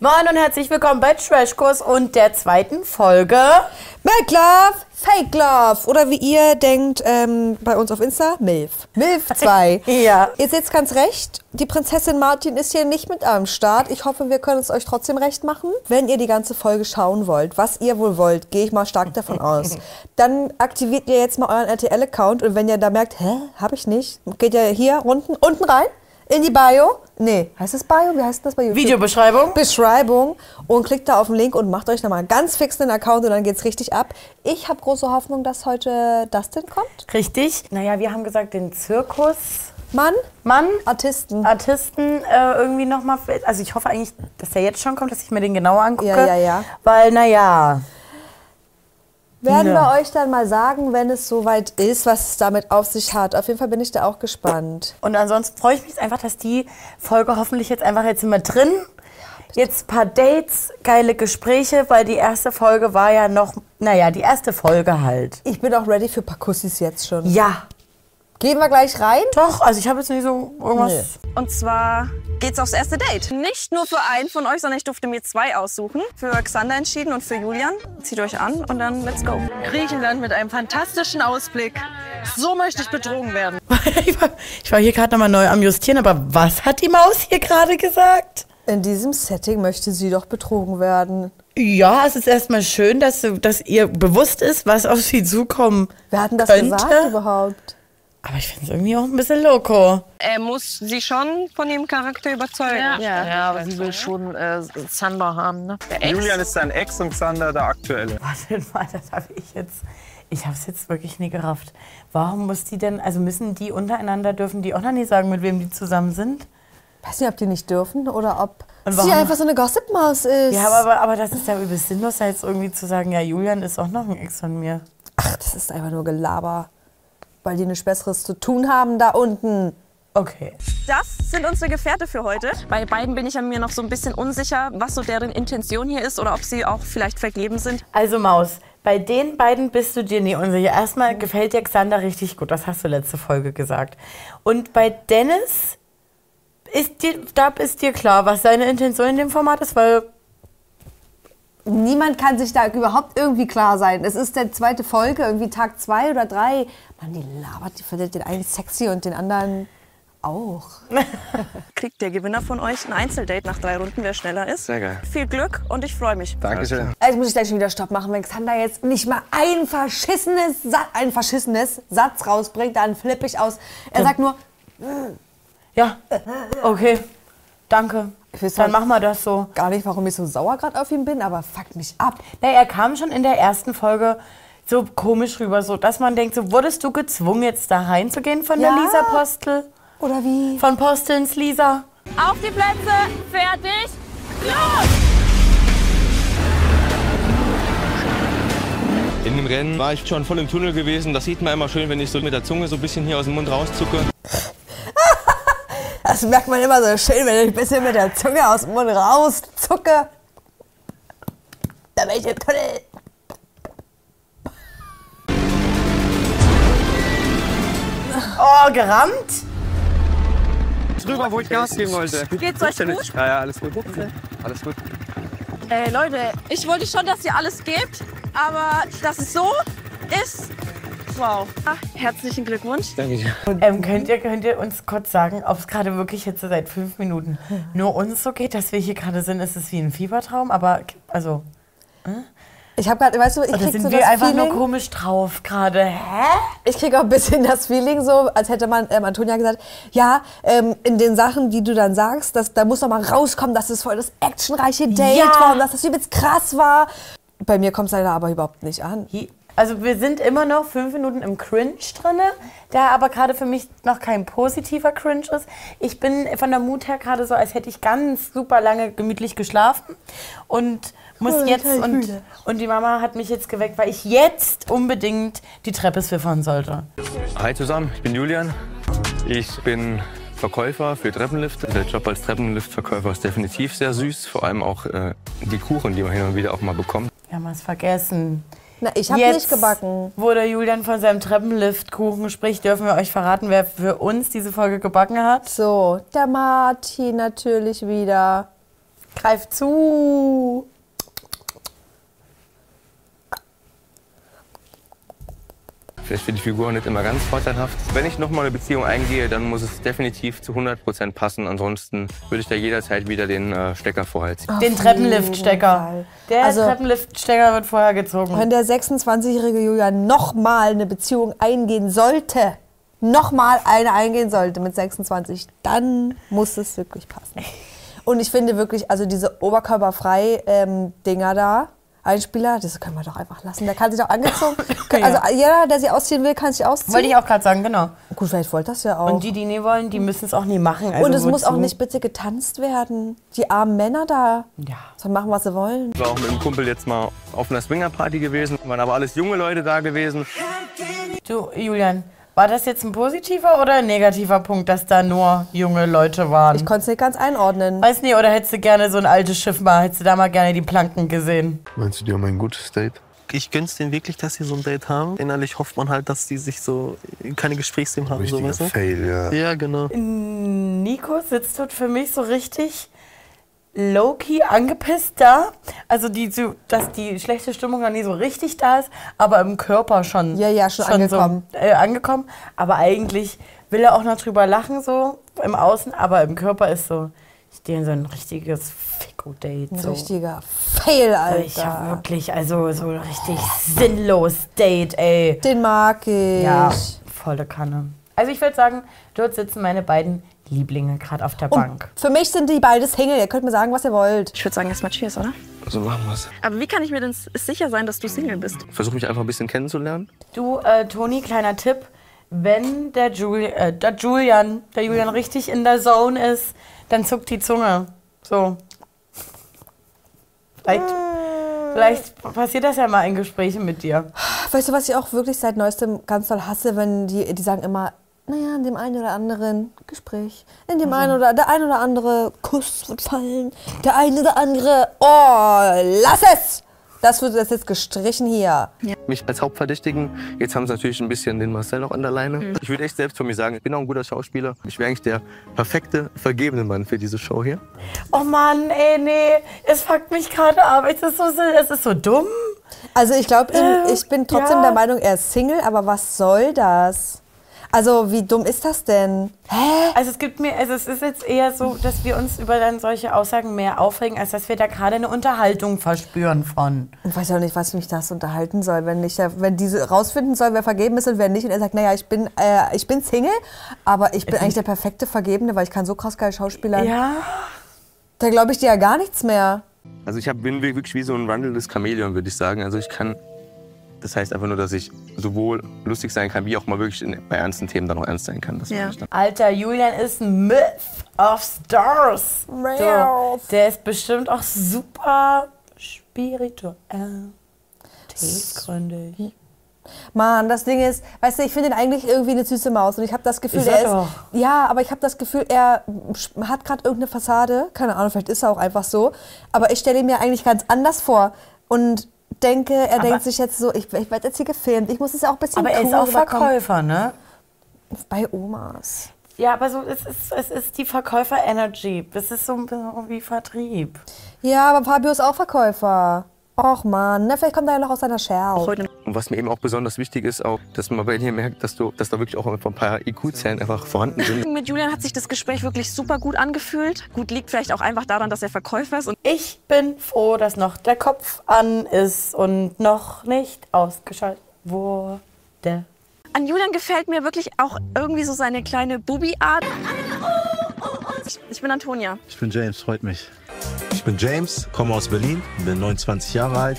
Moin und herzlich willkommen bei Trashkurs und der zweiten Folge. Make Love, Fake Love. Oder wie ihr denkt, ähm, bei uns auf Insta, MILF. MILF 2. Ja. Ihr seht ganz recht, die Prinzessin Martin ist hier nicht mit am Start. Ich hoffe, wir können es euch trotzdem recht machen. Wenn ihr die ganze Folge schauen wollt, was ihr wohl wollt, gehe ich mal stark davon aus, dann aktiviert ihr jetzt mal euren RTL-Account und wenn ihr da merkt, hä, hab ich nicht, geht ihr hier unten, unten rein, in die Bio. Nee, heißt das Bio? Wie heißt das bei YouTube? Videobeschreibung. Beschreibung und klickt da auf den Link und macht euch nochmal ganz fix einen Account und dann geht's richtig ab. Ich habe große Hoffnung, dass heute Dustin kommt. Richtig. Naja, wir haben gesagt, den Zirkus. Mann, Mann, Artisten. Artisten äh, irgendwie nochmal. Also ich hoffe eigentlich, dass der jetzt schon kommt, dass ich mir den genauer angucke. Ja, ja, ja. Weil, naja. Werden Ja. wir euch dann mal sagen, wenn es soweit ist, was es damit auf sich hat. Auf jeden Fall bin ich da auch gespannt. Und ansonsten freue ich mich einfach, dass die Folge hoffentlich jetzt einfach jetzt wir drin. Jetzt ein paar Dates, geile Gespräche, weil die erste Folge war ja noch, naja, die erste Folge halt. Ich bin auch ready für Pakussis jetzt schon. Ja, Gehen wir gleich rein? doch, also ich habe jetzt nicht so irgendwas. Nee. Und zwar geht's aufs erste Date. Nicht nur für einen von euch, sondern ich durfte mir zwei aussuchen. Für Xander entschieden und für Julian. Zieht euch an und dann let's go. Griechenland mit einem fantastischen Ausblick. So möchte ich betrogen werden. ich, war, ich war hier gerade nochmal neu am Justieren, aber was hat die Maus hier gerade gesagt? In diesem Setting möchte sie doch betrogen werden. Ja, es ist erstmal schön, dass, dass ihr bewusst ist, was auf sie zukommen Wer hat denn das könnte. gesagt überhaupt? Aber ich finde es irgendwie auch ein bisschen loco. Er muss sie schon von ihrem Charakter überzeugen. Ja, aber sie will schon äh, Zander haben, ne? Julian ist sein Ex und Xander der aktuelle. Warte mal, das habe ich jetzt. Ich habe es jetzt wirklich nie gerafft. Warum muss die denn, also müssen die untereinander, dürfen die auch noch nicht sagen, mit wem die zusammen sind? Weiß nicht, ob die nicht dürfen oder ob sie einfach so eine Gossip-Maus ist. Ja, aber, aber das ist ja übelst sinnlos, jetzt irgendwie zu sagen, ja, Julian ist auch noch ein Ex von mir. Ach, das ist einfach nur Gelaber. Weil die nichts Besseres zu tun haben da unten. Okay. Das sind unsere Gefährte für heute. Bei beiden bin ich an mir noch so ein bisschen unsicher, was so deren Intention hier ist oder ob sie auch vielleicht vergeben sind. Also Maus, bei den beiden bist du dir nie unsicher. Erstmal gefällt dir Xander richtig gut, das hast du letzte Folge gesagt. Und bei Dennis ist dir, da ist dir klar, was seine Intention in dem Format ist, weil Niemand kann sich da überhaupt irgendwie klar sein. Es ist der zweite Folge, irgendwie Tag zwei oder drei. Mann, die labert, die findet den einen sexy und den anderen auch. Kriegt der Gewinner von euch ein Einzeldate nach drei Runden, wer schneller ist. Sehr geil. Viel Glück und ich freue mich. Dankeschön. Also muss ich gleich schon wieder Stopp machen, wenn Xander jetzt nicht mal ein verschissenes, Sa ein verschissenes Satz rausbringt, dann flippe ich aus. Er sagt nur, ja, okay, danke. Dann machen wir das so. gar nicht, warum ich so sauer gerade auf ihn bin, aber fuck mich ab. Na, er kam schon in der ersten Folge so komisch rüber, so dass man denkt, so wurdest du gezwungen, jetzt da reinzugehen von der Ja. Lisa Postel? Oder wie? Von Postelns Lisa? Auf die Plätze, fertig, los! In dem Rennen war ich schon voll im Tunnel gewesen. Das sieht man immer schön, wenn ich so mit der Zunge so ein bisschen hier aus dem Mund rauszucke. Das merkt man immer so schön, wenn ich ein bisschen mit der Zunge aus dem Mund rauszucke. Da bin ich im Tunnel. Oh, gerammt? Drüber, wo ich Gas geben wollte. Geht's euch gut? Ja, ja, alles gut. Alles gut. Ey Leute, ich wollte schon, dass ihr alles gebt, aber dass es so ist, wow. Ah, herzlichen Glückwunsch. Danke dir. Ähm, könnt, ihr, könnt ihr uns kurz sagen, ob es gerade wirklich jetzt seit fünf Minuten nur uns so geht, dass wir hier gerade sind? Ist es wie ein Fiebertraum? Aber, also, Ich habe gerade, weißt du, ich oder krieg sind so wir das einfach Feeling, nur komisch drauf gerade? Hä? ich kriege auch ein bisschen das Feeling so, als hätte man ähm, Antonia gesagt, ja, ähm, in den Sachen, die du dann sagst, dass, da muss doch mal rauskommen, dass es voll das actionreiche Date Ja. war und dass das übelst krass war. Bei mir kommt es leider aber überhaupt nicht an. Hi- Also wir sind immer noch fünf Minuten im Cringe drinne, der aber gerade für mich noch kein positiver Cringe ist. Ich bin von der Mut her gerade so, als hätte ich ganz super lange gemütlich geschlafen und muss Cool, jetzt und, und die Mama hat mich jetzt geweckt, weil ich jetzt unbedingt die Treppe swiffern sollte. Hi zusammen, ich bin Julian. Ich bin Verkäufer für Treppenlifte. Der Job als Treppenliftverkäufer ist definitiv sehr süß. Vor allem auch äh, die Kuchen, die man hin und wieder auch mal bekommt. Wir haben es vergessen. Na, ich habe nicht gebacken. Wo der Julian von seinem Treppenliftkuchen spricht, dürfen wir euch verraten, wer für uns diese Folge gebacken hat. So, der Martin natürlich wieder. greif zu. Vielleicht für die Figur nicht immer ganz vorteilhaft. Wenn ich nochmal eine Beziehung eingehe, dann muss es definitiv zu 100% passen. Ansonsten würde ich da jederzeit wieder den äh, Stecker vorher ziehen. Den Treppenliftstecker. Der Also- Treppenliftstecker wird vorher gezogen. Wenn der 26-jährige Julian nochmal eine Beziehung eingehen sollte, nochmal eine eingehen sollte mit 26, dann muss es wirklich passen. Und ich finde wirklich, also diese Oberkörperfrei-Dinger da, Einspieler, das können wir doch einfach lassen. Der kann sich auch angezogen. Also jeder, der sie ausziehen will, kann sich ausziehen. Wollte ich auch gerade sagen, genau. Gut, vielleicht wollte das ja auch. Und die, die nie wollen, die müssen es auch nie machen. Also Und es muss wozu? auch nicht bitte getanzt werden. Die armen Männer da Ja. sollen machen, was sie wollen. Ich war auch mit einem Kumpel jetzt mal auf einer Swingerparty gewesen. Waren aber alles junge Leute da gewesen. Du, Julian, war das jetzt ein positiver oder ein negativer Punkt, dass da nur junge Leute waren? Ich konnte es nicht ganz einordnen. Weiß nicht, oder hättest du gerne so ein altes Schiff mal, hättest du da mal gerne die Planken gesehen? Meinst du, die haben ein gutes Date? Ich gönn's denen wirklich, dass sie so ein Date haben. Innerlich hofft man halt, dass die sich so keine Gesprächsthemen haben. So, weißt du? Fail, ja. Ja, genau. Nico sitzt dort für mich so richtig low-key angepisst da. Also, die, so, dass die schlechte Stimmung noch nie so richtig da ist, aber im Körper schon. Ja, ja, schon angekommen. So, äh, angekommen. Aber eigentlich will er auch noch drüber lachen, so im Außen, aber im Körper ist so, ich stehe so ein richtiges Fico-Date. Ein So. richtiger Fail, Ich hab Alter. wirklich, also so ein richtig sinnlos Date, ey. Den mag ich. Ja, volle Kanne. Also ich würde sagen, dort sitzen meine beiden Lieblinge gerade auf der Bank. Für mich sind die beide Single. Ihr könnt mir sagen, was ihr wollt. Ich würde sagen, erstmal Cheers, oder? So machen wir's. Aber wie kann ich mir denn sicher sein, dass du Single bist? Versuche mich einfach ein bisschen kennenzulernen. Du, äh, Toni, kleiner Tipp. Wenn der, Juli äh, der Julian, der Julian richtig in der Zone ist, dann zuckt die Zunge. So. Vielleicht, vielleicht passiert das ja mal in Gesprächen mit dir. Weißt du, was ich auch wirklich seit neuestem ganz doll hasse, wenn die, die sagen immer, naja, in dem einen oder anderen Gespräch, in dem einen oder der ein oder andere Kuss wird fallen, der eine oder andere, oh, lass es! Das wird das jetzt gestrichen hier. Mich als Hauptverdächtigen. Jetzt haben sie natürlich ein bisschen den Marcel noch an der Leine. Ich würde echt selbst von mir sagen, ich bin auch ein guter Schauspieler. Ich wäre eigentlich der perfekte, vergebene Mann für diese Show hier. Oh Mann, ey, nee, es fuckt mich gerade ab. Es ist so, es ist so dumm. Also ich glaube, ich bin trotzdem ja. der Meinung, er ist Single, aber was soll das? Also wie dumm ist das denn? Also es gibt mir, also es ist jetzt eher so, dass wir uns über dann solche Aussagen mehr aufregen, als dass wir da gerade eine Unterhaltung verspüren von. Ich weiß auch nicht, was mich das unterhalten soll, wenn ich, wenn diese rausfinden soll, wer vergeben ist und wer nicht. Und er sagt, naja, ich bin, äh, ich bin Single, aber ich bin eigentlich der perfekte Vergebene, weil ich kann so krass geil Schauspieler. Ja. Da glaube ich dir ja gar nichts mehr. Also ich hab, bin wirklich wie so ein wandelndes Chamäleon, würde ich sagen. Also ich kann, das heißt einfach nur, dass ich sowohl lustig sein kann, wie auch mal wirklich in, bei ernsten Themen dann auch ernst sein kann. Das Ja. meine ich dann. Alter, Julian ist ein Myth of Stars. So, der ist bestimmt auch super spirituell. Tiefgründig. Mann, das Ding ist, weißt du, ich finde ihn eigentlich irgendwie eine süße Maus und ich habe das Gefühl, Ist er er ist, doch. ja, aber ich habe das Gefühl, er hat gerade irgendeine Fassade, keine Ahnung, vielleicht ist er auch einfach so, aber ich stelle ihn mir eigentlich ganz anders vor und denke, er denkt sich jetzt so, ich, ich werde jetzt hier gefilmt, ich muss es ja auch ein bisschen Aber er ist cool auch. Verkäufer, ne? Bei Omas. Ja, aber so, es ist, es ist die Verkäufer-Energy. Das ist so ein bisschen wie Vertrieb. Ja, aber Fabio ist auch Verkäufer. Och man, na, vielleicht kommt er ja noch aus seiner Shell. Und was mir eben auch besonders wichtig ist, auch, dass man bei dir merkt, dass, du, dass da wirklich auch ein paar IQ-Zellen einfach vorhanden sind. mit Julian hat sich das Gespräch wirklich super gut angefühlt. Gut, liegt vielleicht auch einfach daran, dass er Verkäufer ist. Und Ich bin froh, dass noch der Kopf an ist und noch nicht ausgeschaltet wurde. an Julian gefällt mir wirklich auch irgendwie so seine kleine Bubi-Art. Ich- Ich bin Antonia. Ich bin James, freut mich. Ich bin James, komme aus Berlin, bin 29 Jahre alt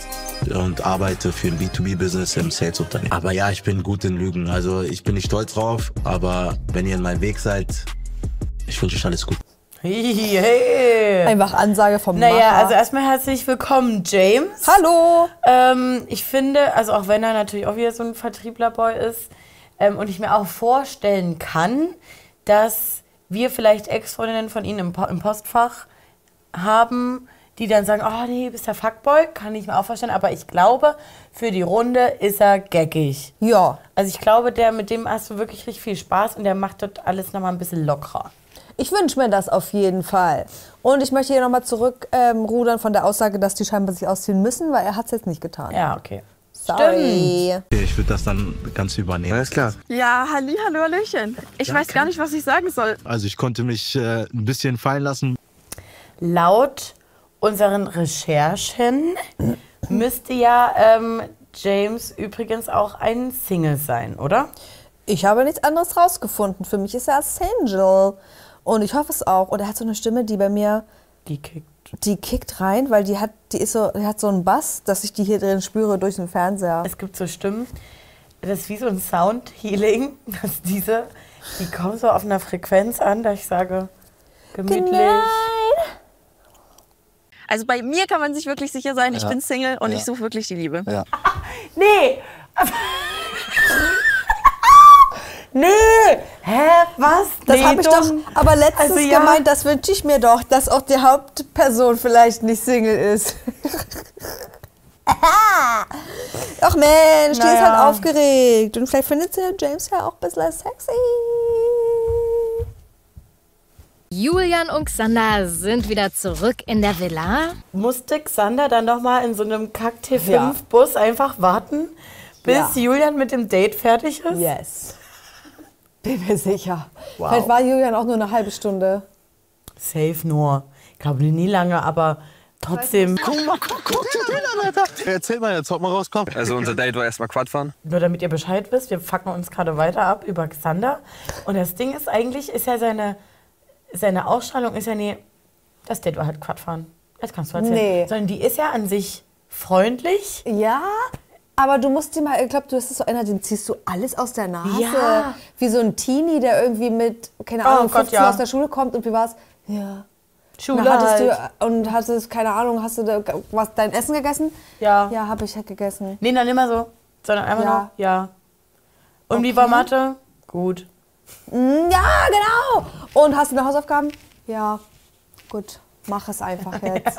und arbeite für ein B2B-Business im Sales-Unternehmen. Aber ja, ich bin gut in Lügen. Also ich bin nicht stolz drauf, aber wenn ihr in meinem Weg seid, ich wünsche euch alles gut. Hey, hey. Einfach Ansage vom Naja, Macher. also erstmal herzlich willkommen, James. Hallo! Ähm, ich finde, also auch wenn er natürlich auch wieder so ein Vertrieblerboy ist ähm, und ich mir auch vorstellen kann, dass wir vielleicht Ex-Freundinnen von Ihnen im, Po- im Postfach haben, die dann sagen, oh nee, bist der Fuckboy, kann ich mir auch vorstellen, aber ich glaube, für die Runde ist er geckig. Ja, Also ich glaube, der, mit dem hast du wirklich richtig viel Spaß und der macht dort alles nochmal ein bisschen lockerer. Ich wünsche mir das auf jeden Fall. Und ich möchte hier nochmal zurückrudern ähm, von der Aussage, dass die scheinbar sich ausziehen müssen, weil er hat es jetzt nicht getan. Ja, okay. Sorry. Okay, ich würde das dann ganz übernehmen. Alles klar. Ja, halli, hallo, hallöchen. Ich weiß gar nicht, was ich sagen soll. Also ich konnte mich äh, ein bisschen fallen lassen. Laut unseren Recherchen müsste ja ähm, James übrigens auch ein Single sein, oder? Ich habe nichts anderes rausgefunden. Für mich ist er Angel. Und ich hoffe es auch. Und er hat so eine Stimme, die bei mir, Die kickt. die kickt rein, weil die hat, die ist so, die hat so einen Bass, dass ich die hier drin spüre durch den Fernseher. Es gibt so Stimmen, das ist wie so ein Sound-Healing, dass diese, die kommen so auf einer Frequenz an, dass ich sage, gemütlich. Also bei mir kann man sich wirklich sicher sein, ich bin Single und ich suche wirklich die Liebe. Nee! nee! Hä? Was? Das nee, habe ich doch aber letztens Also ja. gemeint, das wünsche ich mir doch, dass auch die Hauptperson vielleicht nicht Single ist. Ach Mensch, die ist Naja. halt aufgeregt. Und vielleicht findet sie James ja auch ein bisschen sexy. Julian und Xander sind wieder zurück in der Villa. Musste Xander dann noch mal in so einem Kack Ja. T5-Bus einfach warten, bis Ja. Julian mit dem Date fertig ist? Yes. Bin mir sicher. Wow. Vielleicht war Julian auch nur eine halbe Stunde. Safe nur. Ich glaube nie lange, aber trotzdem. Guck mal, guck, guck den an, Alter. Erzähl mal jetzt, ob mal rauskommt. Also unser Date war erstmal Quadfahren. Nur damit ihr Bescheid wisst, wir fucken uns gerade weiter ab über Xander. Und das Ding ist eigentlich, ist ja seine, seine Ausstrahlung ist ja nie, das Date war halt Quadfahren. Das kannst du erzählen. Nee. Sondern die ist ja an sich freundlich. Ja, aber du musst dir mal, ich glaube, du bist so einer, den ziehst du alles aus der Nase. Ja. Wie so ein Teenie, der irgendwie mit, keine Oh Ahnung, Gott, 15 ja. aus der Schule kommt und wie war's? Ja. Schule Und hattest halt. du, und hattest, keine Ahnung, hast du da, was, dein Essen gegessen? Ja. Ja, habe ich halt gegessen. Nee, dann immer so. Sondern einfach Ja. nur, ja. Und wie war Mathe? Gut. Mm, Ja, genau. Und hast du noch Hausaufgaben? Ja. Gut, mach es einfach jetzt.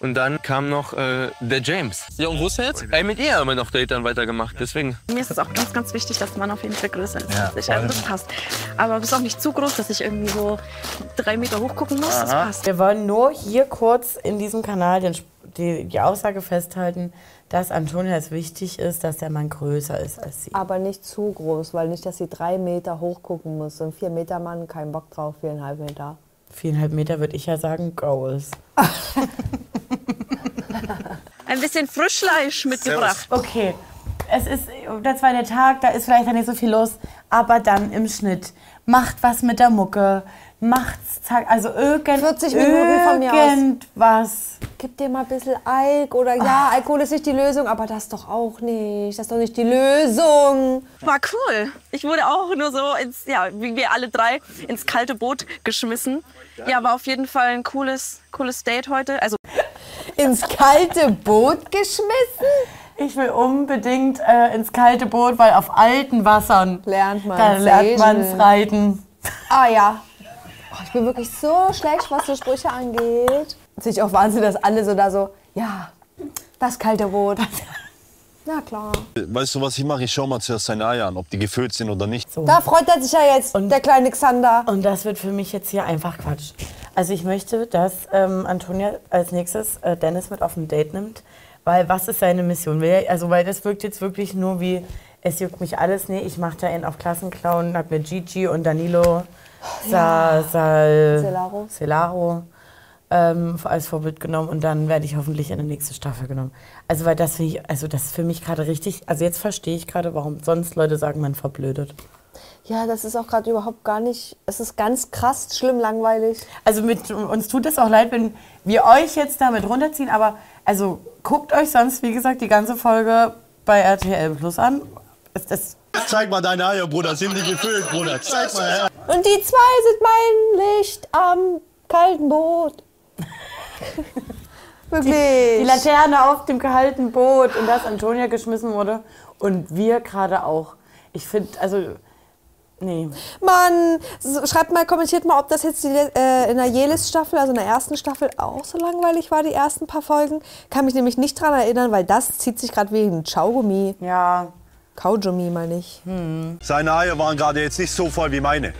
Und dann kam noch äh, der James. Ja, und wo ist er jetzt? Ey, mit ihr haben wir noch Date dann weitergemacht. Deswegen. Mir ist es auch ganz, ganz wichtig, dass man auf jeden Fall größer ist als ich. Also das passt. Aber du bist auch nicht zu groß, dass ich irgendwie so drei Meter hoch gucken muss. Das passt. Wir wollen nur hier kurz in diesem Kanal den, die, die Aussage festhalten, dass Antonia es wichtig ist, dass der Mann größer ist als sie. Aber nicht zu groß, weil nicht, dass sie drei Meter hoch gucken muss. So ein vier Meter Mann, kein Bock drauf, viereinhalb Meter. Viereinhalb Meter würde ich ja sagen, Goals. Ein bisschen Frischfleisch mitgebracht. Okay, es ist der zweite Tag, da ist vielleicht nicht so viel los, aber dann im Schnitt. Macht was mit der Mucke, macht's, zack, also irgend, 40 Minuten von mir aus. irgendwas. Gib dir mal ein bisschen Alk oder ja, Alkohol ist nicht die Lösung, aber das doch auch nicht. Das ist doch nicht die Lösung. War cool. Ich wurde auch nur so ins, ja, wie wir alle drei, ins kalte Boot geschmissen. Ja, war auf jeden Fall ein cooles, cooles Date heute. Also Ins kalte Boot geschmissen? Ich will unbedingt äh, ins kalte Boot, weil auf alten Wassern Lernt man man's segeln. reiten. Ah ja. Oh, ich bin wirklich so schlecht, was so Sprüche angeht. Finde ich auch Wahnsinn, dass alle so da so, ja, das kalte Boot. Na klar. Weißt du, was ich mache? Ich schau mal zuerst seine Eier an, ob die gefüllt sind oder nicht. Da freut er sich ja jetzt, der kleine Xander. Und das wird für mich jetzt hier einfach Quatsch. Also ich möchte, dass ähm, Antonia als nächstes äh, Dennis mit auf ein Date nimmt, weil was ist seine Mission? Also weil das wirkt jetzt wirklich nur wie, es juckt mich alles, nee, ich mache da einen auf Klassenclown, hab mir Gigi und Danilo Sa, Sal, Celaro. Celaro ähm, als Vorbild genommen und dann werde ich hoffentlich in die nächste Staffel genommen. Also weil das finde ich, also das ist für mich gerade richtig, also jetzt verstehe ich gerade, warum sonst Leute sagen, man verblödet. Ja, das ist auch gerade überhaupt gar nicht, es ist ganz krass, schlimm, langweilig. Also mit, uns tut es auch leid, wenn wir euch jetzt damit runterziehen, aber also guckt euch sonst, wie gesagt, die ganze Folge bei RTL Plus an. Es, das, Zeig mal deine Eier, Bruder. Sind die gefüllt, Bruder? Zeig mal her. Und die zwei sind mein Licht am kalten Boot. Wirklich. die Laterne auf dem kalten Boot und dass Antonia geschmissen wurde und wir gerade auch. Ich finde, also, nee. Mann, schreibt mal, kommentiert mal, ob das jetzt die, äh, in der Jelis-Staffel, also in der ersten Staffel, auch so langweilig war, die ersten paar Folgen. Kann mich nämlich nicht dran erinnern, weil das zieht sich gerade wie ein Schaugummi. Ja, Kaugummi, meine ich. Seine Eier waren gerade jetzt nicht so voll wie meine.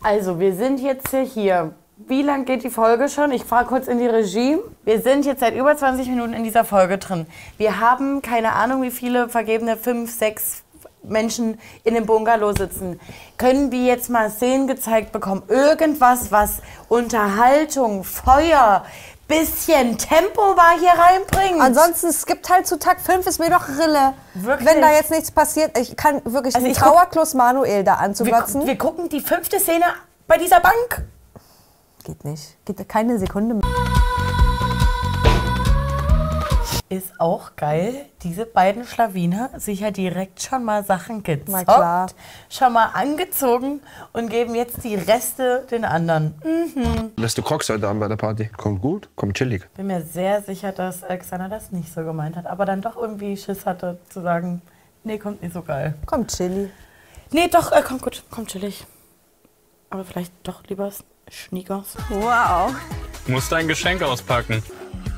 Also, wir sind jetzt hier. Wie lang geht die Folge schon? Ich fahre kurz in die Regie. Wir sind jetzt seit über 20 Minuten in dieser Folge drin. Wir haben keine Ahnung, wie viele vergebene, fünf, sechs Menschen in dem Bungalow sitzen. Können wir jetzt mal Szenen gezeigt bekommen? Irgendwas, was Unterhaltung, Feuer, bisschen Tempo war hier reinbringt. Ansonsten, es gibt halt zu Tag 5 ist mir doch Rille. Wirklich? Wenn da jetzt nichts passiert, ich kann wirklich Also ich Trauerklos Manuel da wir, anzuglotzen. wir gucken die fünfte Szene bei dieser Bank. Geht nicht. Geht keine Sekunde mehr. Ist auch geil, diese beiden Schlawiner sich ja direkt schon mal Sachen gezockt, klar. schon mal angezogen und geben jetzt die Reste den anderen. Lässt du Crocs heute Abend bei der Party? Kommt gut, kommt chillig. Bin mir sehr sicher, dass Alexander das nicht so gemeint hat, aber dann doch irgendwie Schiss hatte zu sagen, nee, kommt nicht so geil. Komm, Chili. Nee, doch, äh, kommt gut, kommt chillig. Aber vielleicht doch lieber Schniekers. Wow. Musst dein Geschenk auspacken.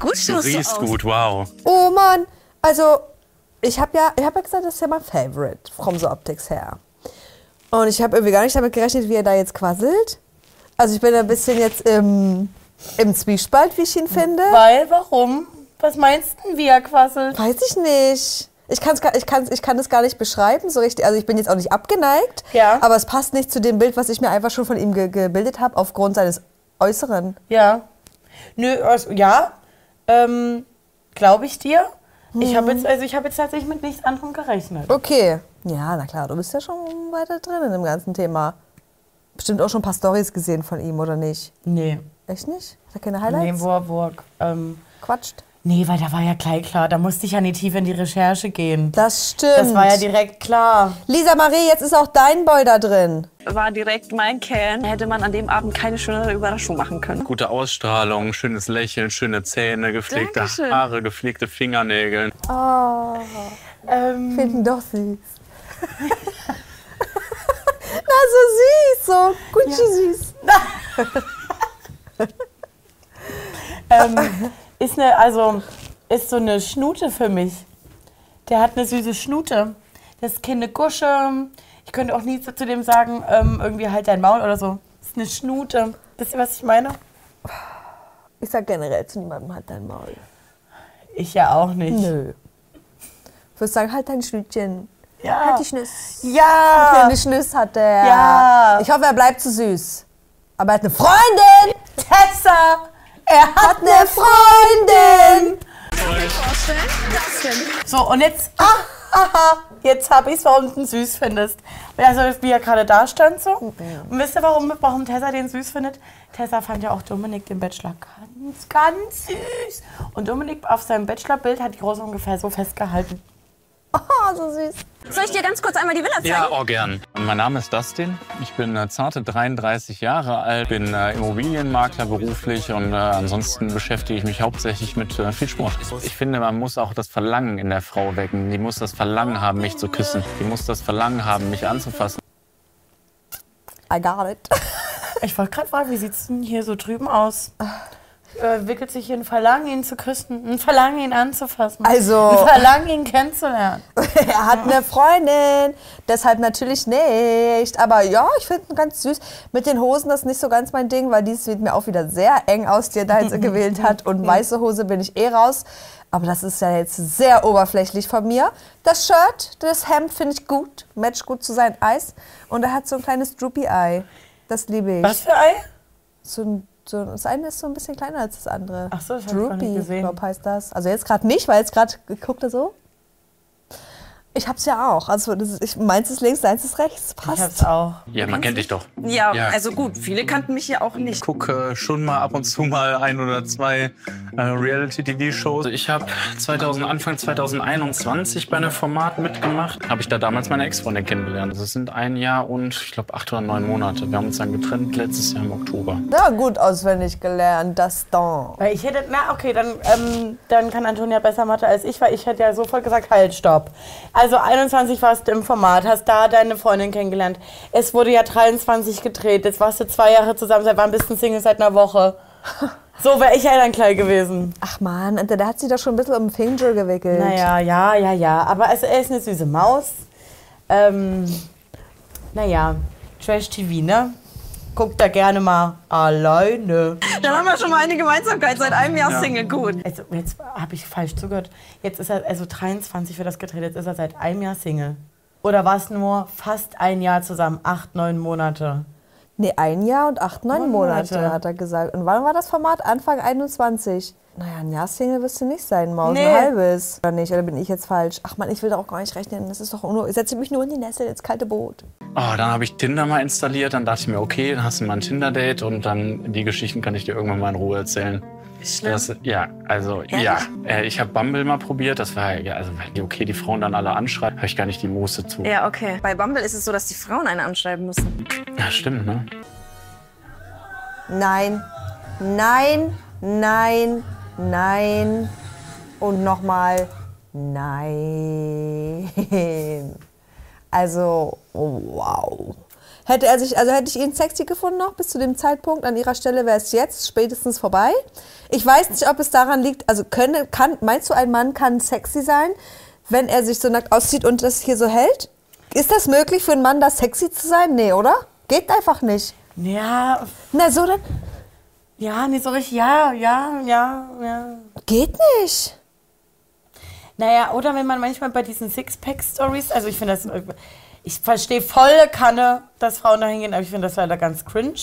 Gut Du schaust du riechst aus. gut, wow. Oh Mann, also ich habe ja, ich habe ja gesagt, das ist ja mein Favorite from the Optics her. Und ich habe irgendwie gar nicht damit gerechnet, wie er da jetzt quasselt. Also ich bin ein bisschen jetzt im, im Zwiespalt, wie ich ihn finde. Weil, warum? Was meinst du, wie er quasselt? Weiß ich nicht. Ich, kann's, gar- ich, kann's, ich kann es gar nicht beschreiben, so richtig. Also ich bin jetzt auch nicht abgeneigt, Ja. aber es passt nicht zu dem Bild, was ich mir einfach schon von ihm ge gebildet habe, aufgrund seines Äußeren. Ja. Nö, also, ja, ähm, glaube ich dir. Ich habe jetzt, also ich habe jetzt tatsächlich mit nichts anderem gerechnet. Okay. Ja, na klar, du bist ja schon weiter drin in dem ganzen Thema. Bestimmt auch schon ein paar Stories gesehen von ihm, oder nicht? Nee. Echt nicht? Hat er keine Highlights? Nee, wo er, wo er, ähm, Quatscht. Nee, weil da war ja gleich klar, da musste ich ja nicht tief in die Recherche gehen. Das stimmt. Das war ja direkt klar. Lisa Marie, jetzt ist auch dein Boy da drin. War direkt mein Kern. Hätte man an dem Abend keine schönere Überraschung machen können. Gute Ausstrahlung, schönes Lächeln, schöne Zähne, gepflegte Dankeschön. Haare, gepflegte Fingernägel. Oh, Ähm, finden doch süß. Na, so süß, so Gucci süß. ähm, ist eine, also, ist so eine Schnute für mich. Der hat eine süße Schnute. Das ist keine Gusche. Ich könnte auch nie zu dem sagen, ähm, irgendwie halt dein Maul oder so. Das ist eine Schnute. Wisst ihr, was ich meine? Ich sag generell zu niemandem, halt dein Maul. Ich ja auch nicht. Nö. Ich würde sagen, halt dein Schnütchen. Ja. Halt die Schnüss. Ja. Kleine Schnüss hat er. Ja. Ich hoffe, er bleibt zu süß. Aber er hat eine Freundin. Tessa! Er hat Eine Freundin. So, und jetzt, ah, aha, jetzt hab ich's, warum du ihn süß findest. Also, wie er gerade da stand so. Und wisst ihr, warum, warum Tessa den süß findet? Tessa fand ja auch Dominik den Bachelor ganz, ganz süß. Und Dominik auf seinem Bachelorbild hat die Rose ungefähr so festgehalten. Oh, so süß. Soll ich dir ganz kurz einmal die Villa zeigen? Ja, oh gern. Mein Name ist Dustin. Ich bin äh, zarte 33 Jahre alt, bin äh, Immobilienmakler beruflich und äh, ansonsten beschäftige ich mich hauptsächlich mit äh, viel Sport. Ich finde, man muss auch das Verlangen in der Frau wecken. Die muss das Verlangen haben, mich zu küssen. Die muss das Verlangen haben, mich anzufassen. I got it. Ich wollte gerade fragen, wie sieht's denn hier so drüben aus? Äh, wickelt sich hier ein Verlangen, ihn zu küssen, ein Verlangen, ihn anzufassen. Also- Ein Verlangen, ihn kennenzulernen. er hat eine Freundin. Deshalb natürlich nicht. Aber ja, ich finde ihn ganz süß. Mit den Hosen, das ist nicht so ganz mein Ding, weil dies sieht mir auch wieder sehr eng aus, die er da jetzt gewählt hat. Und weiße Hose bin ich eh raus. Aber das ist ja jetzt sehr oberflächlich von mir. Das Shirt, das Hemd finde ich gut. Matcht gut zu seinem Eis. Und er hat so ein kleines Droopy-Eye. Das liebe ich. Was für Ei? So ein, so, das eine ist so ein bisschen kleiner als das andere. Ach so, das hab ich nicht gesehen. glaub, heißt das. Also jetzt gerade nicht, weil jetzt gerade guckt er so. Ich hab's ja auch. Also das ist, ich, meins ist links, deins ist rechts. Ich hab's Passt. auch. Ja, man kennt dich doch. Ja, Ja. also gut, viele kannten mich ja auch Ich nicht. gucke schon mal ab und zu mal ein oder zwei äh, Reality-TV-Shows. Ich habe 2000, Anfang 2021 bei einem Format mitgemacht. Habe ich da damals meine Ex-Freundin kennengelernt. Das sind ein Jahr und ich glaube acht oder neun Monate. Wir haben uns dann getrennt letztes Jahr im Oktober. Ja, gut auswendig gelernt. Das Don. Weil ich hätte, na okay, dann, ähm, dann kann Antonia besser Mathe als ich, weil ich hätte ja sofort gesagt, halt, stopp. Also 21 warst du im Format, hast da deine Freundin kennengelernt. Es wurde ja 23 gedreht, jetzt warst du zwei Jahre zusammen, seit wann bist du Single? Seit einer Woche. So wäre ich ja dann klein gewesen. Ach man, und der hat sich doch schon ein bisschen um den Finger gewickelt. Naja, ja, ja, ja. Aber also, er ist eine süße Maus. Ähm, naja, Trash-TV, ne? Guckt da gerne mal alleine. Dann haben wir schon mal eine Gemeinsamkeit. Seit einem Jahr Ja. Single. Gut. Also, jetzt habe ich falsch zugehört. Jetzt ist er, also 23 wird das gedreht, jetzt ist er seit einem Jahr Single. Oder war es nur fast ein Jahr zusammen? Acht, neun Monate. Nee, ein Jahr und acht, neun Monate, Monate. hat er gesagt. Und wann war das Format? Anfang 21. Naja, ein Jahr Single wirst du nicht sein, Maus. Nee. Ein halbes. Oder nicht? Oder bin ich jetzt falsch? Ach man, ich will da auch gar nicht rechnen. Das ist doch nur, ich setze mich nur in die Nessel, ins kalte Boot. Oh, dann habe ich Tinder mal installiert. Dann dachte ich mir, okay, dann hast du mal ein Tinder-Date und dann die Geschichten kann ich dir irgendwann mal in Ruhe erzählen. Schlimm. Das, ja, also Ehrlich? ja. Äh, ich habe Bumble mal probiert. Das war ja, also wenn die okay die Frauen dann alle anschreiben, habe ich gar nicht die Muße zu. Ja, okay. Bei Bumble ist es so, dass die Frauen einen anschreiben müssen. Ja, stimmt, ne? Nein, nein, nein, nein. Und nochmal nein. Also, oh, wow. Hätte er sich, also hätte ich ihn sexy gefunden noch bis zu dem Zeitpunkt. An ihrer Stelle wäre es jetzt spätestens vorbei. Ich weiß nicht, ob es daran liegt, also könne, kann, meinst du, ein Mann kann sexy sein, wenn er sich so nackt auszieht und das hier so hält? Ist das möglich für einen Mann, da sexy zu sein? Nee, oder? Geht einfach nicht. Ja. Na, so dann. Ja, nicht so richtig. Ja, ja, ja, ja. Geht nicht. Naja, oder wenn man manchmal bei diesen Sixpack-Stories, also ich finde das, ich verstehe volle Kanne, dass Frauen da hingehen, aber ich finde das leider ganz cringe.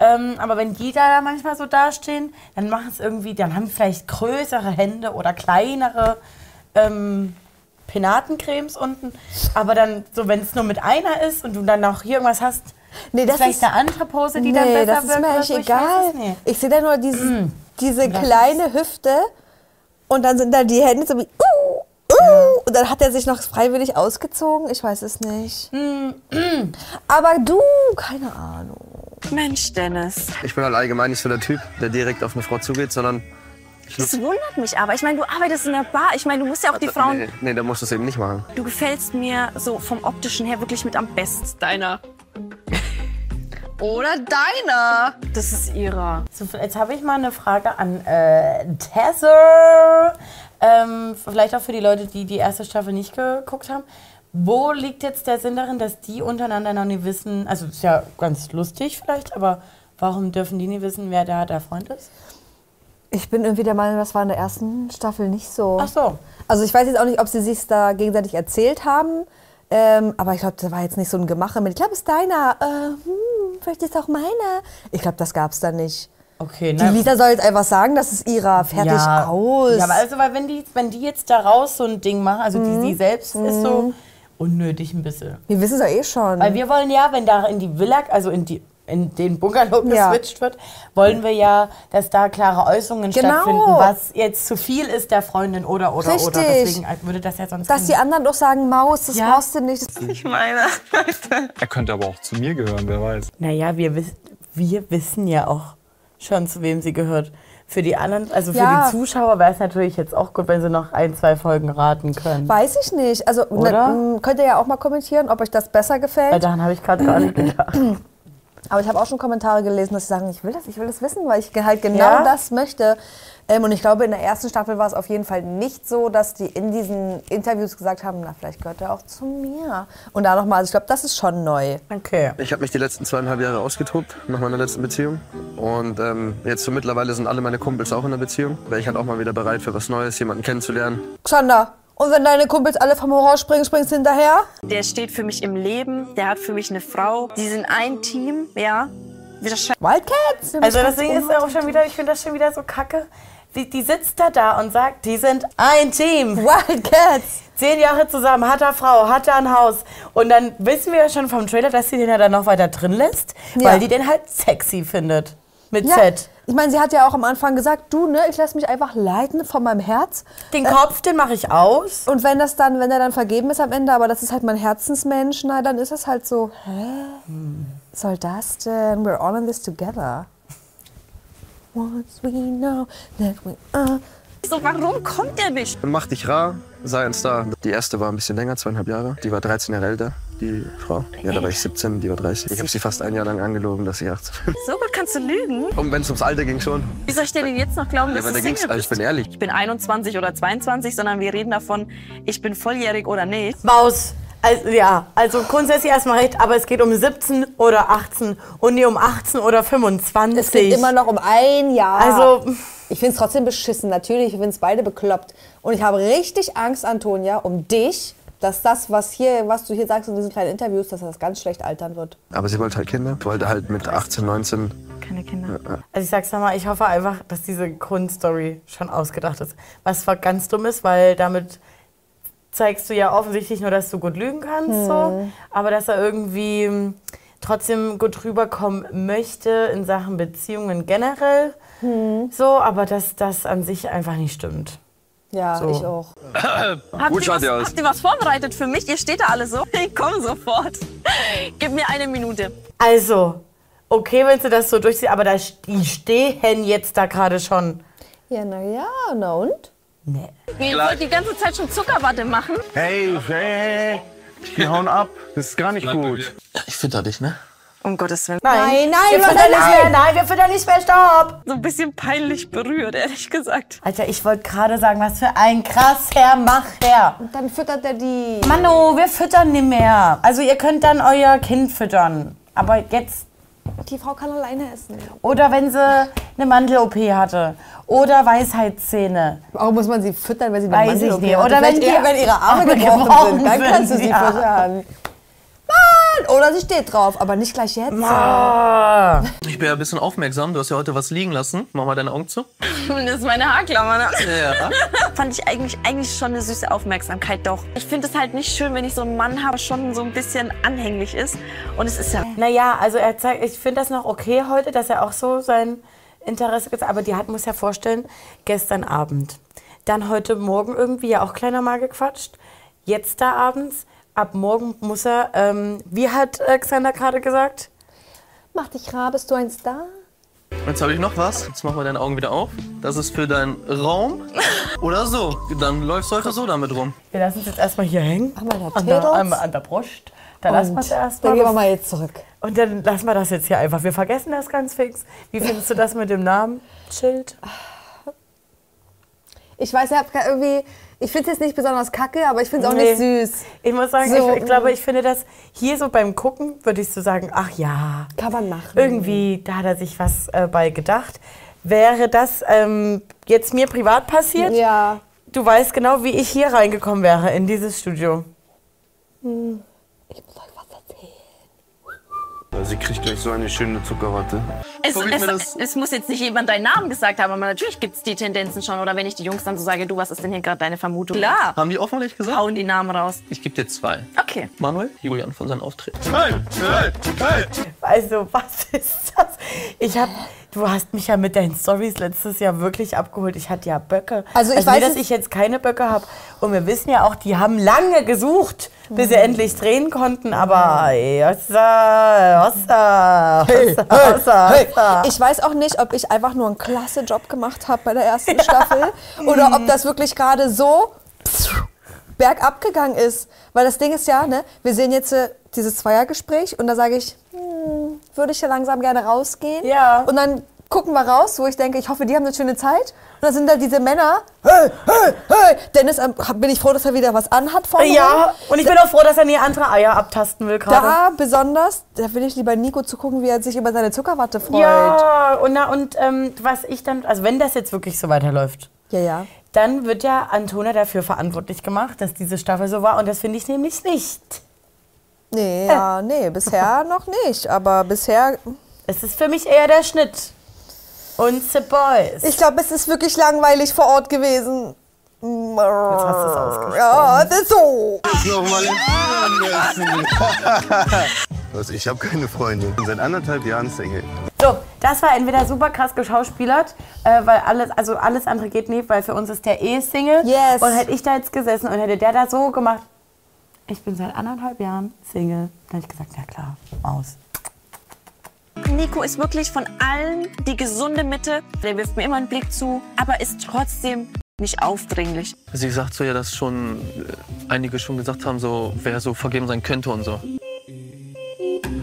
Ähm, aber wenn die da manchmal so dastehen, dann machen es irgendwie, dann haben vielleicht größere Hände oder kleinere ähm, Penatencremes unten. Aber dann, so wenn es nur mit einer ist und du dann noch hier irgendwas hast, Nee, das vielleicht ist- eine andere Pose, die nee, dann besser das ist wirkt mir eigentlich ich egal. nicht. Ich sehe da nur dieses, diese Das kleine Hüfte und dann sind da die Hände so wie uh, uh, und dann hat er sich noch freiwillig ausgezogen. Ich weiß es nicht. Aber du, keine Ahnung. Mensch, Dennis. Ich bin halt allgemein nicht so der Typ, der direkt auf eine Frau zugeht, sondern. Das wundert mich aber. Ich meine, du arbeitest in der Bar. Ich meine, du musst ja auch die Frauen. Nee, nee, da musst du es eben nicht machen. Du gefällst mir so vom optischen her wirklich mit am besten. Deiner. Oder deiner. Das ist ihrer. So, jetzt habe ich mal eine Frage an äh, Tessa. Ähm, vielleicht auch für die Leute, die die erste Staffel nicht geguckt haben. Wo liegt jetzt der Sinn darin, dass die untereinander noch nie wissen? Also, ist ja ganz lustig vielleicht, aber warum dürfen die nie wissen, wer da der Freund ist? Ich bin irgendwie der Meinung, das war in der ersten Staffel nicht so. Ach so. Also ich weiß jetzt auch nicht, ob sie sich da gegenseitig erzählt haben. Ähm, aber ich glaube, da war jetzt nicht so ein Gemache mit, ich glaube, es ist deiner. Äh, hm, vielleicht ist auch meiner. Ich glaube, das gab es da nicht. Okay, Die Lisa soll jetzt einfach sagen, das ist ihrer. Fertig ja, aus. Ja, aber also, weil wenn die, wenn die jetzt daraus so ein Ding machen, also Mhm. die, die selbst ist so Mhm. unnötig ein bisschen. Wir wissen es ja eh schon. Weil wir wollen ja, wenn da in die Villa, also in die in den Bungalow Ja. geswitcht wird, wollen wir ja, dass da klare Äußerungen Genau. stattfinden, was jetzt zu viel ist der Freundin oder oder oder. Richtig. Deswegen würde das ja sonst. Dass die anderen doch sagen, Maus, das Ja. brauchst du nicht. Ich meine. Er könnte aber auch zu mir gehören, wer weiß. Naja, wir, wiss, wir wissen ja auch schon, zu wem sie gehört. Für die anderen, also für Ja. die Zuschauer wäre es natürlich jetzt auch gut, wenn sie noch ein, zwei Folgen raten können. Weiß ich nicht. Also Oder? M, könnt ihr ja auch mal kommentieren, ob euch das besser gefällt. Weil daran habe ich gerade gar nicht gedacht. Aber ich habe auch schon Kommentare gelesen, dass sie sagen, ich will das, ich will das wissen, weil ich halt genau Ja? das möchte. Ähm, und ich glaube, in der ersten Staffel war es auf jeden Fall nicht so, dass die in diesen Interviews gesagt haben, na, vielleicht gehört er auch zu mir. Und da nochmal, also ich glaube, das ist schon neu. Okay. Ich habe mich die letzten zweieinhalb Jahre ausgetobt nach meiner letzten Beziehung. Und ähm, jetzt so mittlerweile sind alle meine Kumpels auch in der Beziehung. Wäre ich halt auch mal wieder bereit für was Neues, jemanden kennenzulernen. Xander, und wenn deine Kumpels alle vom Horror springen, springst du hinterher? Der steht für mich im Leben. Der hat für mich eine Frau. Die sind ein Team, ja. Wildcats? Also das Ding ist auch schon wieder, ich finde das schon wieder so kacke. Die, die sitzt da da und sagt, die sind ein Team. Wildcats. Zehn Jahre zusammen, hat er Frau, hat er ein Haus. Und dann wissen wir ja schon vom Trailer, dass sie den ja dann noch weiter drin lässt, Ja. weil die den halt sexy findet. Mit Ja, Z. ich meine, sie hat ja auch am Anfang gesagt, du, ne, ich lasse mich einfach leiten von meinem Herz. Den Kopf, den mache ich aus. Und wenn das dann, wenn er dann vergeben ist am Ende, aber das ist halt mein Herzensmensch, na, dann ist es halt so, hä? Soll das denn? We're all in this together. Once we know that we are. So, warum kommt der nicht? Mach dich rar, sei ein Star. Die erste war ein bisschen länger, zweieinhalb Jahre. Die war 13 Jahre älter, die Frau. Ja, da war ich 17, die war 30. Ich habe sie fast ein Jahr lang angelogen, dass sie 18 bin. So gut kannst du lügen. Und wenn es ums Alter ging schon. Wie soll ich dir denn jetzt noch glauben, Ja, dass du da Single also bist? ich bin ehrlich. Ich bin 21 oder 22, sondern wir reden davon, ich bin volljährig oder nicht. Maus, Also, ja, also grundsätzlich erstmal recht, aber es geht um 17 oder 18 und nie um 18 oder 25. Es geht immer noch um ein Jahr. Also- ich finde es trotzdem beschissen. Natürlich, ich finde es beide bekloppt. Und ich habe richtig Angst, Antonia, um dich, dass das, was, hier, was du hier sagst in diesen kleinen Interviews, dass das ganz schlecht altern wird. Aber sie wollte halt Kinder. Wollte halt mit 18, 19. Keine Kinder. Also ich sag's nochmal, ich hoffe einfach, dass diese Grundstory schon ausgedacht ist. Was zwar ganz dumm ist, weil damit zeigst du ja offensichtlich nur, dass du gut lügen kannst, Hm. so, aber dass er irgendwie trotzdem gut rüberkommen möchte in Sachen Beziehungen generell. Hm. So, aber dass das an sich einfach nicht stimmt. Ja, So. ich auch. Habt, Gut ihr was, aus. habt ihr was vorbereitet für mich? Ihr steht da alle so. Ich komme sofort. Gib mir eine Minute. Also, okay, wenn sie das so durchzieht, aber da, die stehen jetzt da gerade schon. Ja, na ja, na und? Nee. Ihr wollt die ganze Zeit schon Zuckerwatte machen. Hey, hey, die hauen ab. Das ist gar nicht gut. Ich fütter dich, ne? Um Gottes Willen. Nein, nein, wir Leute, füttern nicht nein. mehr, nein, wir füttern nicht mehr, stopp! So ein bisschen peinlich berührt, ehrlich gesagt. Alter, ich wollte gerade sagen, was für ein krasser Macher. Und dann füttert er die. Mano, wir füttern nicht mehr. Also ihr könnt dann euer Kind füttern. Aber jetzt, Die Frau kann alleine essen. oder wenn sie eine Mandel-OP hatte. Oder Weisheitszähne. Warum muss man sie füttern, wenn sie eine Weiß Mandel ich OP nicht. hat? Oder wenn die wenn ihre Arme Arme gebrochen, gebrochen sind. Dann sind, kannst du sie ja. füttern. Mann! Oder sie steht drauf, aber nicht gleich jetzt. Ah. Ich bin ja ein bisschen aufmerksam. Du hast ja heute was liegen lassen. Mach mal deine Augen zu. Das ist meine Haarklammer. Ne? Ja. Fand ich eigentlich, eigentlich schon eine süße Aufmerksamkeit, doch. Ich finde es halt nicht schön, wenn ich so einen Mann habe, der schon so ein bisschen anhänglich ist. Und es ist ja. Naja, also er zeigt, ich finde das noch okay heute, dass er auch so sein Interesse gezeigt Aber die hat, muss ja vorstellen, gestern Abend. Dann heute Morgen irgendwie ja auch kleiner mal gequatscht. Jetzt da abends. Ab morgen muss er, ähm, wie hat äh, Xander gerade gesagt? Mach dich rar, bist du ein Star? Jetzt habe ich noch was. Jetzt mach mal deine Augen wieder auf. Das ist für deinen Raum. Oder so. Dann läufst du heute so damit rum. Wir lassen es jetzt erstmal hier hängen. Mach mal da An der, einmal an der Brust. Da lassen wir es Und erstmal. Dann gehen wir mal jetzt zurück. Und dann lassen wir das jetzt hier einfach. Wir vergessen das ganz fix. Wie findest du das mit dem Namen? Schild? Ich weiß, ihr habt gar irgendwie. Ich finde es jetzt nicht besonders kacke, aber ich finde es auch nicht Nee. süß. Ich muss sagen, So, ich, ich glaube, mm. ich finde das hier so beim Gucken, würde ich so sagen, ach ja, Kann man machen. irgendwie, da hat er sich was äh, bei gedacht. Wäre das ähm, jetzt mir privat passiert? Ja. Du weißt genau, wie ich hier reingekommen wäre in dieses Studio. Ich muss erzählen. Sie kriegt gleich so eine schöne Zuckerwatte. Es, es, es muss jetzt nicht jemand deinen Namen gesagt haben, aber natürlich gibt es die Tendenzen schon. Oder wenn ich die Jungs dann so sage, du, was ist denn hier gerade deine Vermutung? Klar, Haben die offenlich gesagt? hauen die Namen raus. Ich gebe dir zwei. Okay. Manuel, Julian von seinem Auftreten. Hey, hey, hey. Also, was ist das? Ich hab, du hast mich ja mit deinen Stories letztes Jahr wirklich abgeholt. Ich hatte ja Böcke. Also ich nicht, weiß dass es- ich jetzt keine Böcke habe. Und wir wissen ja auch, die haben lange gesucht, bis sie endlich drehen konnten. Aber Jossa, Jossa, Jossa, Jossa. Ich weiß auch nicht, ob ich einfach nur einen klasse Job gemacht habe bei der ersten Staffel oder ob das wirklich gerade so bergab gegangen ist. Weil das Ding ist ja, ne, wir sehen jetzt äh, dieses Zweiergespräch und da sage ich, hm, würde ich ja langsam gerne rausgehen. Ja. Und dann gucken wir raus, wo ich denke, ich hoffe, die haben eine schöne Zeit. Und da sind da diese Männer. Hey, hey, hey. Dennis, ähm, bin ich froh, dass er wieder was anhat vorne. Ja, rum. und ich bin auch froh, dass er nie andere Eier abtasten will gerade. Da besonders, da will ich lieber Nico zugucken, wie er sich über seine Zuckerwatte freut. Ja, und, na, und ähm, was ich dann, also wenn das jetzt wirklich so weiterläuft, Ja, ja. dann wird ja Antona dafür verantwortlich gemacht, dass diese Staffel so war. Und das finde ich nämlich nicht. Nee, ja, nee, bisher noch nicht. Aber bisher, Es ist für mich eher der Schnitt. Und The Boys. ich glaube, es ist wirklich langweilig vor Ort gewesen. Jetzt hast du's ausgesprochen. Ja, das ist so. Nochmal ich habe keine Freunde. Ich bin seit anderthalb Jahren Single. So, das war entweder super krass geschauspielert, äh, weil alles, also alles andere geht nicht, weil für uns ist der eh Single. Yes. Und hätte ich da jetzt gesessen und hätte der da so gemacht, ich bin seit anderthalb Jahren Single, dann hätte ich gesagt, ja klar, aus. Nico ist wirklich von allen die gesunde Mitte. Der wirft mir immer einen Blick zu, aber ist trotzdem nicht aufdringlich. Sie sagt so ja, dass schon äh, einige schon gesagt haben, so wer so vergeben sein könnte und so.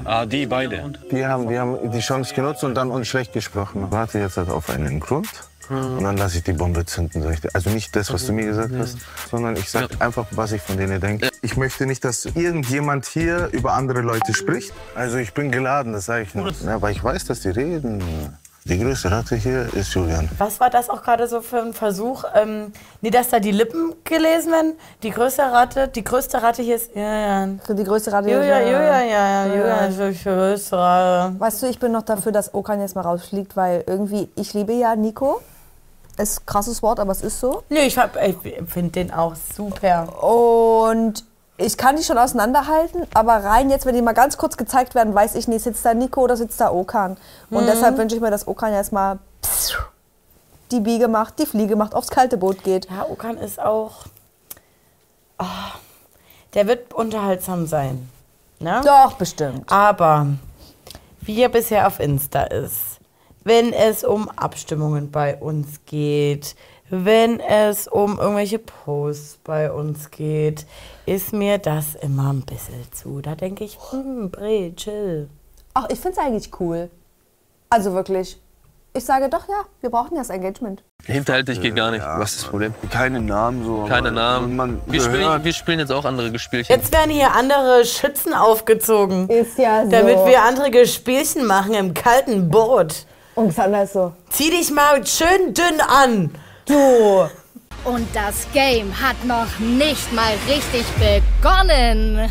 Ah, die beide. Die haben, die haben die Chance genutzt und dann uns schlecht gesprochen. Warte jetzt halt auf einen Grund. Und dann lasse ich die Bombe zünden. Also nicht das, was du mir gesagt hast, sondern ich sag einfach, was ich von denen denke. Ich möchte nicht, dass irgendjemand hier über andere Leute spricht. Also ich bin geladen, das sage ich nur. Ja, aber ich weiß, dass die reden. Die größte Ratte hier ist Julian. Was war das auch gerade so für ein Versuch? Ähm, nee, dass da die Lippen gelesen werden. Die größte Ratte, die größte Ratte hier ist Julian. Die größte Ratte Julian, Julian, ja, ja, Julian ist die größte Ratte. Weißt du, ich bin noch dafür, dass Okan jetzt mal rausfliegt, weil irgendwie, ich liebe ja Nico. Ist ein krasses Wort, aber es ist so. Nee, ich, hab- ich finde den auch super. Und ich kann die schon auseinanderhalten, aber rein jetzt, wenn die mal ganz kurz gezeigt werden, weiß ich nicht, sitzt da Nico oder sitzt da Okan. Und Mhm. deshalb wünsche ich mir, dass Okan jetzt mal die Biege macht, die Fliege macht, aufs kalte Boot geht. Ja, Okan ist auch. Ah, der wird unterhaltsam sein. Ne? Doch, bestimmt. Aber wie er bisher auf Insta ist, wenn es um Abstimmungen bei uns geht, wenn es um irgendwelche Posts bei uns geht, ist mir das immer ein bisschen zu. Da denke ich, hm, Bre, chill. Ach, ich finde es eigentlich cool. Also wirklich. Ich sage doch, ja, wir brauchen ja das Engagement. Hinterhältig geht gar nicht. Was ist das Problem? Keine Namen so. Keine Namen. Man Wir spielen, wir spielen jetzt auch andere Gespielchen. Jetzt werden hier andere Schützen aufgezogen. Ist ja so. Damit wir andere Spielchen machen im kalten Boot. Und Xander ist so. Zieh dich mal schön dünn an. Du. Und das Game hat noch nicht mal richtig begonnen.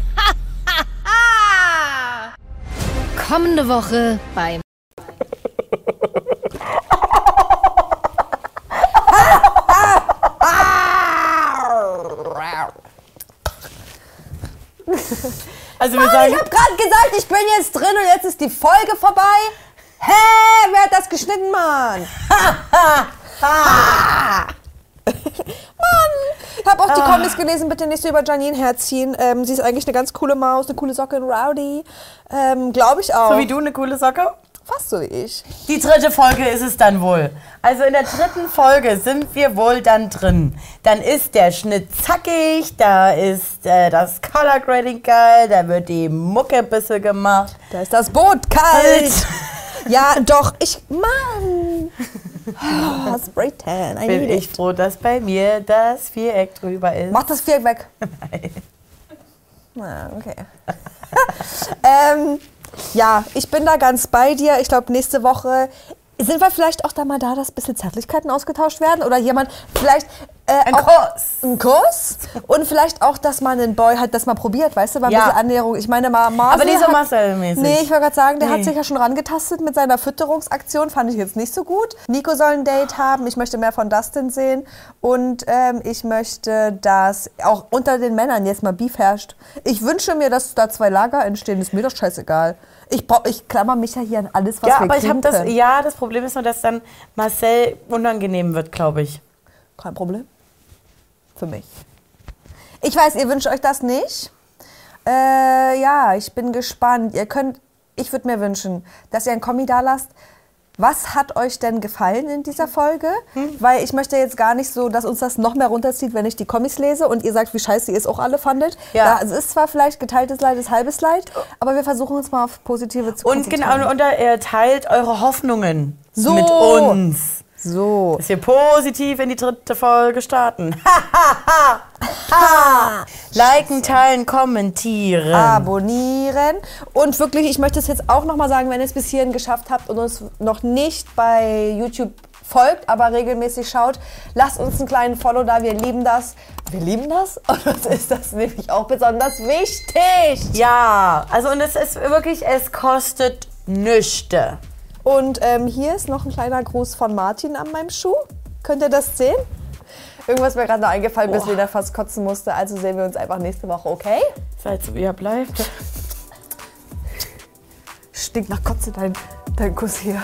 Kommende Woche beim Also wir Mann, sagen, ich habe gerade gesagt, ich bin jetzt drin und jetzt ist die Folge vorbei. Hä, wer hat das geschnitten, Mann? Mann! Ich habe auch die Ah. Comics gelesen, bitte nicht so über Janine herziehen. Ähm, sie ist eigentlich eine ganz coole Maus, eine coole Socke, ein Rowdy. Ähm, Glaube ich auch. so wie du eine coole Socke? Fast so wie ich. Die dritte Folge ist es dann wohl. Also in der dritten Folge sind wir wohl dann drin. Dann ist der Schnitt zackig, da ist äh, das Color Grading geil, da wird die Mucke ein bisschen gemacht. Da ist das Boot kalt. Ja, doch, ich. Mann! Oh, Spray Tan, I Bin ich it. froh, dass bei mir das Viereck drüber ist. Mach das Viereck weg. Nein. Na, okay. ähm, ja, ich bin da ganz bei dir. Ich glaube, nächste Woche sind wir vielleicht auch da mal da, dass ein bisschen Zärtlichkeiten ausgetauscht werden oder jemand vielleicht äh, Ein Kurs. Ein Kurs und vielleicht auch, dass man einen Boy halt das mal probiert, weißt du, mal ein Ja. bisschen Annäherung. Ich meine, Ma Marcel Aber nicht so Marcel-mäßig. Nee, ich wollte gerade sagen, der Nee. hat sich ja schon rangetastet mit seiner Fütterungsaktion, fand ich jetzt nicht so gut. Nico soll ein Date haben, ich möchte mehr von Dustin sehen und ähm, ich möchte, dass auch unter den Männern jetzt mal Beef herrscht. Ich wünsche mir, dass da zwei Lager entstehen, ist mir doch scheißegal. Ich, brauch, ich klammer mich ja hier an alles, was Ja, wir aber ich das. Ja, das Problem ist nur, dass dann Marcel unangenehm wird, glaube ich. Kein Problem. Für mich. Ich weiß, ihr wünscht euch das nicht. Äh, ja, ich bin gespannt. Ihr könnt, ich würde mir wünschen, dass ihr ein Kommi da lasst. Was hat euch denn gefallen in dieser Folge? Weil ich möchte jetzt gar nicht so, dass uns das noch mehr runterzieht, wenn ich die Comics lese und ihr sagt, wie scheiße ihr es auch alle fandet. Ja. Da, es ist zwar vielleicht geteiltes Leid, ist halbes Leid, aber wir versuchen uns mal auf positive zu Und genau, und er teilt eure Hoffnungen So. mit uns. So. Dass wir positiv in die dritte Folge starten. Liken, teilen, kommentieren. abonnieren. Und wirklich, ich möchte es jetzt auch nochmal sagen, wenn ihr es bis hierhin geschafft habt und uns noch nicht bei YouTube folgt, aber regelmäßig schaut, lasst uns einen kleinen Follow da. Wir lieben das. Wir lieben das und uns ist das nämlich auch besonders wichtig. Ja, also und es ist wirklich, es kostet nüchte. Und ähm, hier ist noch ein kleiner Gruß von Martin an meinem Schuh. Könnt ihr das sehen? Irgendwas mir gerade noch eingefallen, bis. Lena fast kotzen musste. Also sehen wir uns einfach nächste Woche, okay? Seid so, wie ihr bleibt. Stinkt nach Kotze dein, dein Kuss hier.